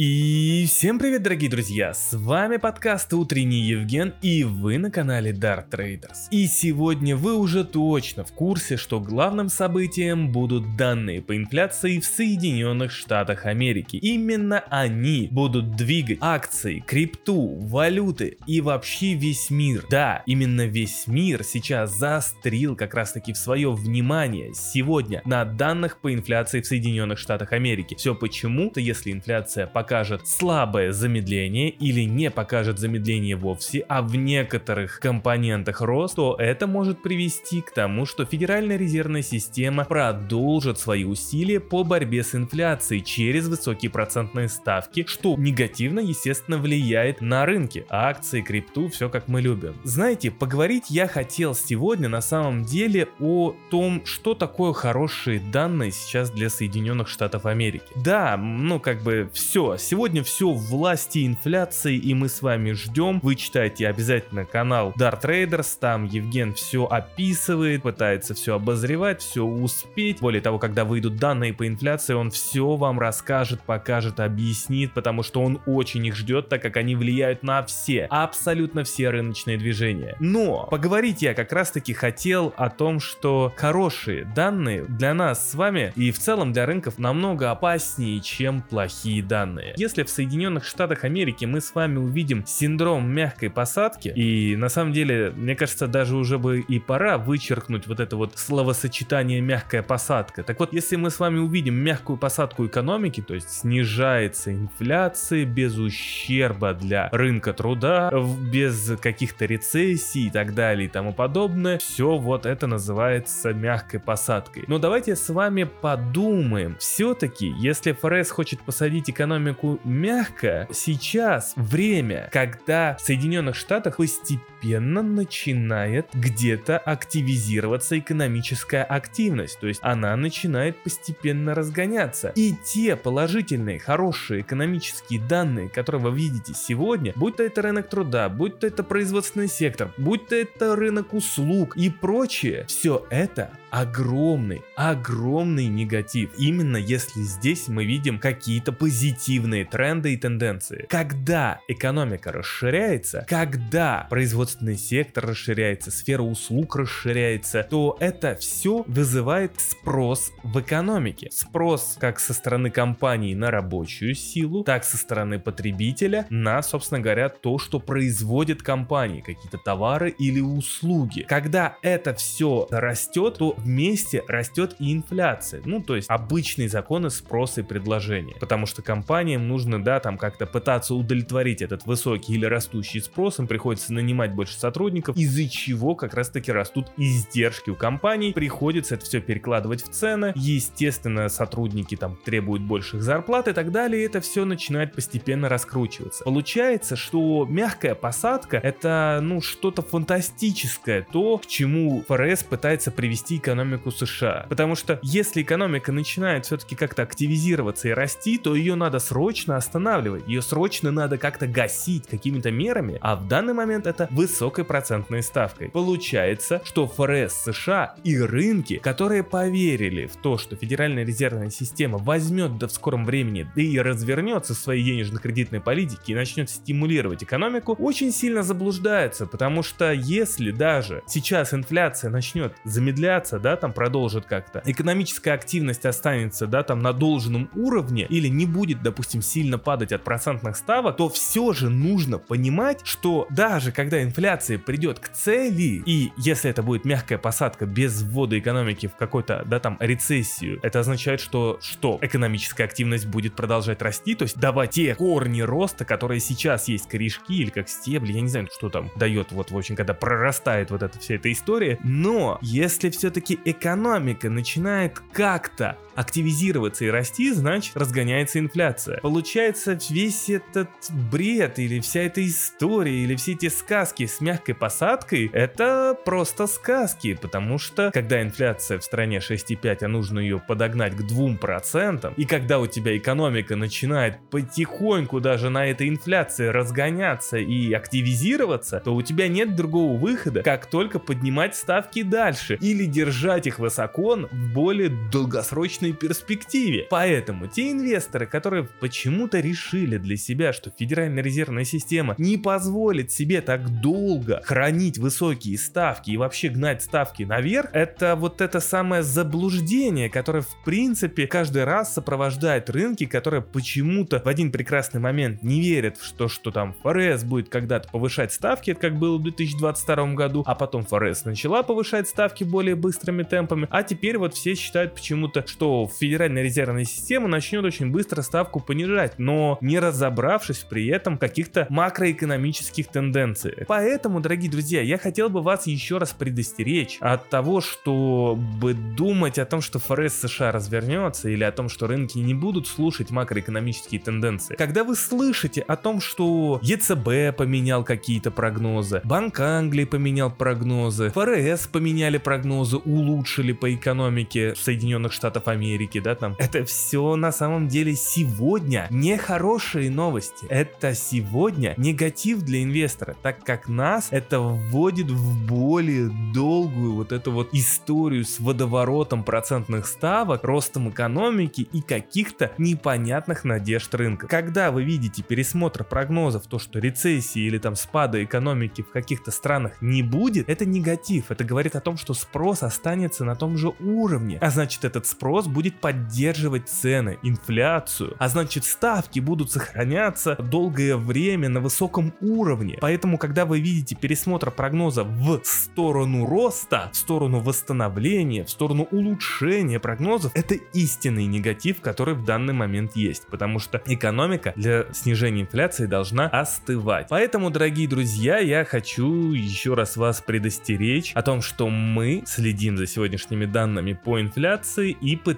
И всем привет, дорогие друзья! С вами подкаст Утренний Евген, и вы на канале Dart Traders. И сегодня вы уже точно в курсе, что главным событием будут данные по инфляции в Соединенных Штатах Америки. Именно они будут двигать акции, крипту, валюты и вообще весь мир. Да, именно весь мир сейчас заострил как раз таки в свое внимание сегодня на данных по инфляции в Соединенных Штатах Америки. Все почему-то, если инфляция пока покажет слабое замедление или не покажет замедление вовсе, а в некоторых компонентах рост, то это может привести к тому, что Федеральная резервная система продолжит свои усилия по борьбе с инфляцией через высокие процентные ставки, что негативно, естественно, влияет на рынки, акции, крипту, все как мы любим. Знаете, поговорить я хотел сегодня на самом деле о том, что такое хорошие данные сейчас для Соединенных Штатов Америки. Да, ну как бы все, сегодня все в власти инфляции, и мы с вами ждем. Вы читайте обязательно канал Dart Traders, там Евген все описывает, пытается все обозревать, все успеть. Более того, когда выйдут данные по инфляции, он все вам расскажет, покажет, объяснит, потому что он очень их ждет, так как они влияют на все, абсолютно все рыночные движения. Но поговорить я как раз таки хотел о том, что хорошие данные для нас с вами и в целом для рынков намного опаснее, чем плохие данные далее. Если в Соединенных Штатах Америки мы с вами увидим синдром мягкой посадки, и на самом деле, мне кажется, даже уже бы и пора вычеркнуть вот это вот словосочетание мягкая посадка. Так вот, если мы с вами увидим мягкую посадку экономики, то есть снижается инфляция без ущерба для рынка труда, без каких-то рецессий и так далее и тому подобное, все вот это называется мягкой посадкой. Но давайте с вами подумаем, все-таки, если ФРС хочет посадить экономику экономику мягко, сейчас время, когда в Соединенных Штатах постепенно начинает где-то активизироваться экономическая активность, то есть она начинает постепенно разгоняться. И те положительные, хорошие экономические данные, которые вы видите сегодня, будь то это рынок труда, будь то это производственный сектор, будь то это рынок услуг и прочее, все это огромный, огромный негатив. Именно если здесь мы видим какие-то позитивные тренды и тенденции. Когда экономика расширяется, когда производственный сектор расширяется, сфера услуг расширяется, то это все вызывает спрос в экономике. Спрос как со стороны компании на рабочую силу, так со стороны потребителя на, собственно говоря, то, что производит компании, какие-то товары или услуги. Когда это все растет, то вместе растет и инфляция. Ну, то есть обычные законы спроса и предложения. Потому что компаниям нужно, да, там как-то пытаться удовлетворить этот высокий или растущий спрос, им приходится нанимать больше сотрудников, из-за чего как раз-таки растут издержки у компаний, приходится это все перекладывать в цены, естественно, сотрудники там требуют больших зарплат и так далее, и это все начинает постепенно раскручиваться. Получается, что мягкая посадка это, ну, что-то фантастическое, то, к чему ФРС пытается привести экономику США. Потому что если экономика начинает все-таки как-то активизироваться и расти, то ее надо срочно останавливать, ее срочно надо как-то гасить какими-то мерами, а в данный момент это высокой процентной ставкой. Получается, что ФРС США и рынки, которые поверили в то, что Федеральная резервная система возьмет да в скором времени, да и развернется в своей денежно-кредитной политике и начнет стимулировать экономику, очень сильно заблуждаются, потому что если даже сейчас инфляция начнет замедляться, да, там продолжит как-то, экономическая активность останется, да, там на должном уровне или не будет, допустим, сильно падать от процентных ставок, то все же нужно понимать, что даже когда инфляция придет к цели, и если это будет мягкая посадка без ввода экономики в какой-то, да, там, рецессию, это означает, что, что экономическая активность будет продолжать расти, то есть давать те корни роста, которые сейчас есть, корешки или как стебли, я не знаю, что там дает, вот, в общем, когда прорастает вот эта вся эта история, но если все-таки экономика начинает как-то активизироваться и расти, значит разгоняется инфляция. Получается весь этот бред или вся эта история или все эти сказки с мягкой посадкой это просто сказки, потому что когда инфляция в стране 6,5, а нужно ее подогнать к 2%, и когда у тебя экономика начинает потихоньку даже на этой инфляции разгоняться и активизироваться, то у тебя нет другого выхода, как только поднимать ставки дальше или держать их высоко в более долгосрочной долгосрочной перспективе. Поэтому те инвесторы, которые почему-то решили для себя, что Федеральная резервная система не позволит себе так долго хранить высокие ставки и вообще гнать ставки наверх, это вот это самое заблуждение, которое в принципе каждый раз сопровождает рынки, которые почему-то в один прекрасный момент не верят в то, что там ФРС будет когда-то повышать ставки, как было в 2022 году, а потом ФРС начала повышать ставки более быстрыми темпами, а теперь вот все считают почему-то, что Федеральная резервная система начнет очень быстро ставку понижать, но не разобравшись при этом каких-то макроэкономических тенденций. Поэтому, дорогие друзья, я хотел бы вас еще раз предостеречь от того, чтобы думать о том, что ФРС США развернется или о том, что рынки не будут слушать макроэкономические тенденции. Когда вы слышите о том, что ЕЦБ поменял какие-то прогнозы, Банк Англии поменял прогнозы, ФРС поменяли прогнозы, улучшили по экономике Соединенных Штатов Америки, да, там. Это все на самом деле сегодня не хорошие новости. Это сегодня негатив для инвестора, так как нас это вводит в более долгую вот эту вот историю с водоворотом процентных ставок, ростом экономики и каких-то непонятных надежд рынка. Когда вы видите пересмотр прогнозов, то что рецессии или там спада экономики в каких-то странах не будет, это негатив. Это говорит о том, что спрос останется на том же уровне. А значит этот спрос будет поддерживать цены, инфляцию. А значит ставки будут сохраняться долгое время на высоком уровне. Поэтому когда вы видите пересмотр прогноза в сторону роста, в сторону восстановления, в сторону улучшения прогнозов, это истинный негатив, который в данный момент есть. Потому что экономика для снижения инфляции должна остывать. Поэтому, дорогие друзья, я хочу еще раз вас предостеречь о том, что мы следим за сегодняшними данными по инфляции и пытаемся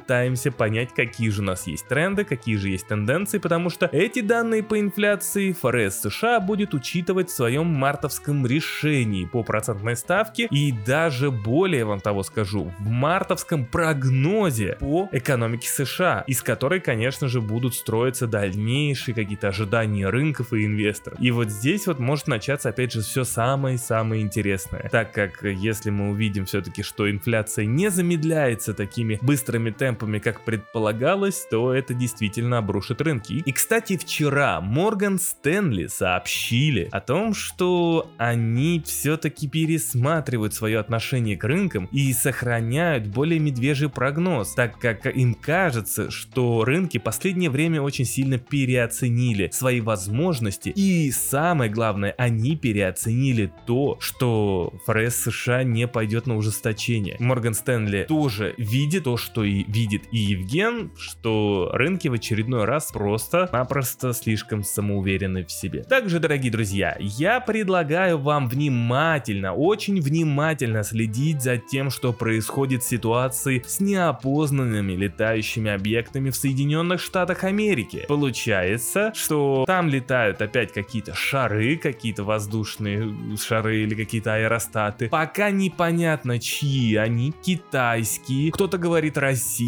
понять, какие же у нас есть тренды, какие же есть тенденции, потому что эти данные по инфляции ФРС США будет учитывать в своем мартовском решении по процентной ставке и даже более вам того скажу, в мартовском прогнозе по экономике США, из которой, конечно же, будут строиться дальнейшие какие-то ожидания рынков и инвесторов. И вот здесь вот может начаться опять же все самое-самое интересное, так как если мы увидим все-таки, что инфляция не замедляется такими быстрыми темпами, как предполагалось, то это действительно обрушит рынки. И, кстати, вчера Морган Стэнли сообщили о том, что они все-таки пересматривают свое отношение к рынкам и сохраняют более медвежий прогноз, так как им кажется, что рынки последнее время очень сильно переоценили свои возможности и самое главное, они переоценили то, что ФРС США не пойдет на ужесточение. Морган Стэнли тоже видит то, что и видит и Евген, что рынки в очередной раз просто-напросто слишком самоуверены в себе. Также, дорогие друзья, я предлагаю вам внимательно, очень внимательно следить за тем, что происходит в ситуации с неопознанными летающими объектами в Соединенных Штатах Америки. Получается, что там летают опять какие-то шары, какие-то воздушные шары или какие-то аэростаты. Пока непонятно, чьи они, китайские, кто-то говорит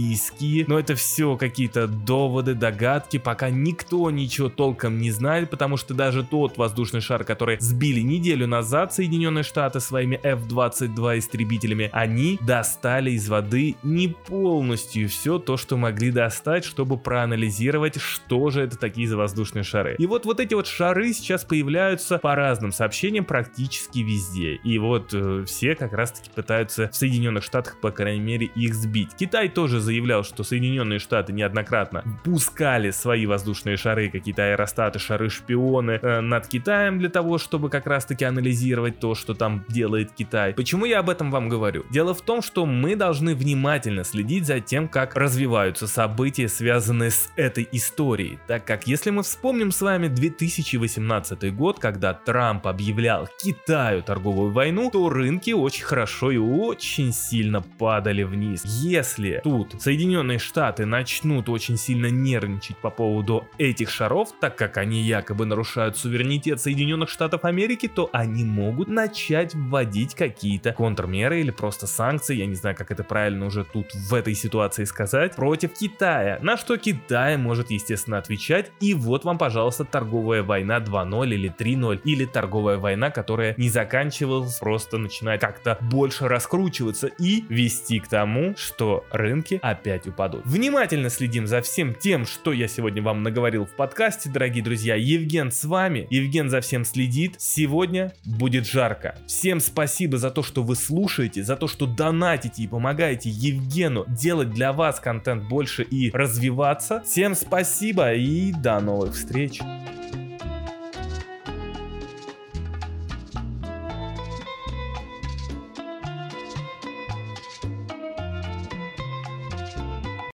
российские, но это все какие-то доводы, догадки, пока никто ничего толком не знает, потому что даже тот воздушный шар, который сбили неделю назад Соединенные Штаты своими F-22 истребителями, они достали из воды не полностью все то, что могли достать, чтобы проанализировать, что же это такие за воздушные шары. И вот вот эти вот шары сейчас появляются по разным сообщениям практически везде. И вот э, все как раз таки пытаются в Соединенных Штатах, по крайней мере, их сбить. Китай тоже заявлял, что Соединенные Штаты неоднократно пускали свои воздушные шары, какие-то аэростаты, шары-шпионы э, над Китаем для того, чтобы как раз таки анализировать то, что там делает Китай. Почему я об этом вам говорю? Дело в том, что мы должны внимательно следить за тем, как развиваются события, связанные с этой историей, так как если мы вспомним с вами 2018 год, когда Трамп объявлял Китаю торговую войну, то рынки очень хорошо и очень сильно падали вниз. Если тут Соединенные Штаты начнут очень сильно нервничать по поводу этих шаров, так как они якобы нарушают суверенитет Соединенных Штатов Америки, то они могут начать вводить какие-то контрмеры или просто санкции, я не знаю, как это правильно уже тут в этой ситуации сказать, против Китая. На что Китай может, естественно, отвечать. И вот вам, пожалуйста, торговая война 2.0 или 3.0, или торговая война, которая не заканчивалась, просто начинает как-то больше раскручиваться и вести к тому, что рынки опять упадут. Внимательно следим за всем тем, что я сегодня вам наговорил в подкасте, дорогие друзья. Евген с вами, Евген за всем следит. Сегодня будет жарко. Всем спасибо за то, что вы слушаете, за то, что донатите и помогаете Евгену делать для вас контент больше и развиваться. Всем спасибо и до новых встреч.